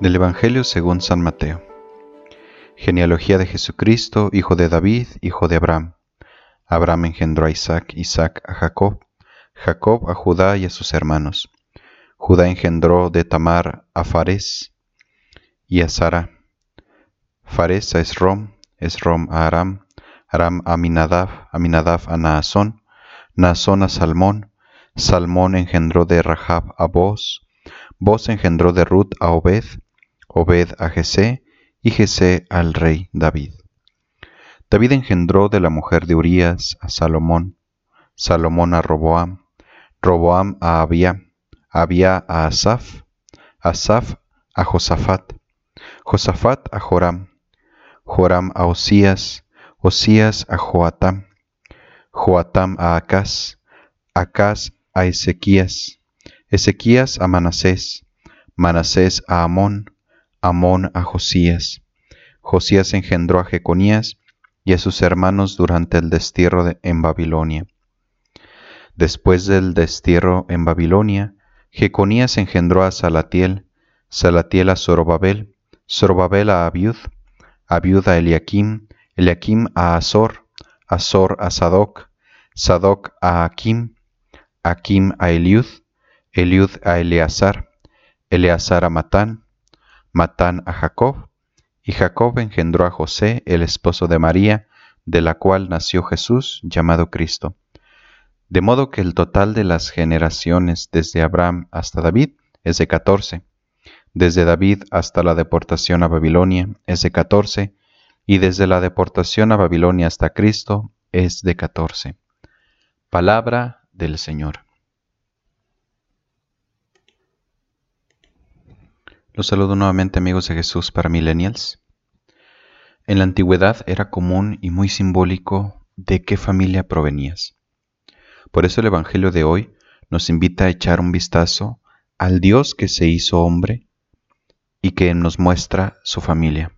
Del Evangelio según San Mateo. Genealogía de Jesucristo, hijo de David, hijo de Abraham. Abraham engendró a Isaac, Isaac a Jacob, Jacob a Judá y a sus hermanos. Judá engendró de Tamar a Fares y a Sara. Fares a Esrom, Esrom a Aram, Aram a Aminadab, Aminadab a Naasón, Naasón a Salmón, Salmón engendró de Rahab a Boz, Boz engendró de Ruth a Obed, Obed a Jesé, y Jesé al rey David. David engendró de la mujer de Urías a Salomón, Salomón a Roboam, Roboam a Abia, Abia a Asaf, Asaf a Josafat, Josafat a Joram, Joram a Osías, Osías a Joatam, Joatam a Acaz, Acaz a Ezequías, Ezequías a Manasés, Manasés a Amón, Amón a Josías. Josías engendró a Jeconías y a sus hermanos durante el destierro en Babilonia. Después del destierro en Babilonia, Jeconías engendró a Salatiel, Salatiel a Zorobabel, Zorobabel a Abiud, Abiud a Eliakim, Eliakim a Azor, Azor a Sadoc, Sadoc a Akim, Akim a Eliud, Eliud a Eleazar, Eleazar a Matán, Matán a Jacob, y Jacob engendró a José, el esposo de María, de la cual nació Jesús, llamado Cristo. De modo que el total de las generaciones desde Abraham hasta David es de catorce, desde David hasta la deportación a Babilonia es de catorce, y desde la deportación a Babilonia hasta Cristo es de catorce. Palabra del Señor. Los saludo nuevamente amigos de Jesús para Millennials. En la antigüedad era común y muy simbólico de qué familia provenías. Por eso el Evangelio de hoy nos invita a echar un vistazo al Dios que se hizo hombre y que nos muestra su familia.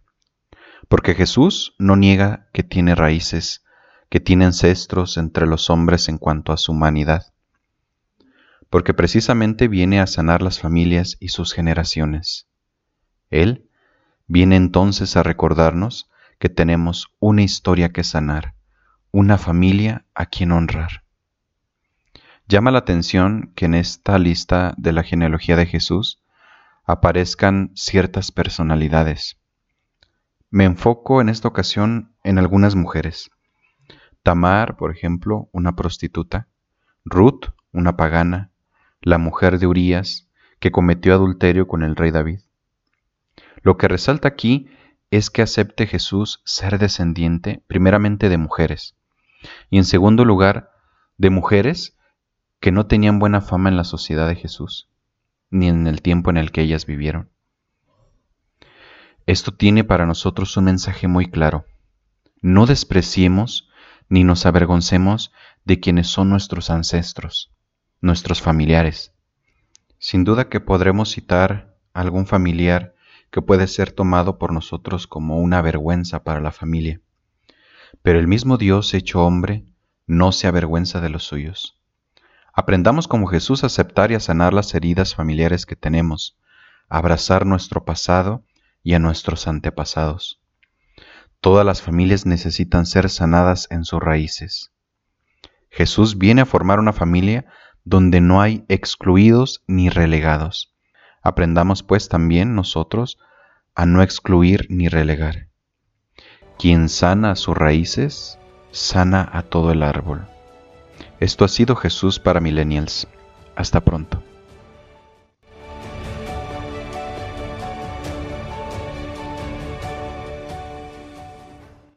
Porque Jesús no niega que tiene raíces, que tiene ancestros entre los hombres en cuanto a su humanidad. Porque precisamente viene a sanar las familias y sus generaciones. Él viene entonces a recordarnos que tenemos una historia que sanar, una familia a quien honrar. Llama la atención que en esta lista de la genealogía de Jesús aparezcan ciertas personalidades. Me enfoco en esta ocasión en algunas mujeres. Tamar, por ejemplo, una prostituta, Ruth, una pagana, la mujer de Urías, que cometió adulterio con el rey David. Lo que resalta aquí es que acepte Jesús ser descendiente primeramente de mujeres y en segundo lugar de mujeres que no tenían buena fama en la sociedad de Jesús, ni en el tiempo en el que ellas vivieron. Esto tiene para nosotros un mensaje muy claro. No despreciemos ni nos avergoncemos de quienes son nuestros ancestros, nuestros familiares. Sin duda que podremos citar algún familiar que puede ser tomado por nosotros como una vergüenza para la familia. Pero el mismo Dios hecho hombre no se avergüenza de los suyos. Aprendamos como Jesús a aceptar y a sanar las heridas familiares que tenemos, a abrazar nuestro pasado y a nuestros antepasados. Todas las familias necesitan ser sanadas en sus raíces. Jesús viene a formar una familia donde no hay excluidos ni relegados, Aprendamos pues también nosotros a no excluir ni relegar. Quien sana sus raíces, sana a todo el árbol. Esto ha sido Jesús para Millennials. Hasta pronto.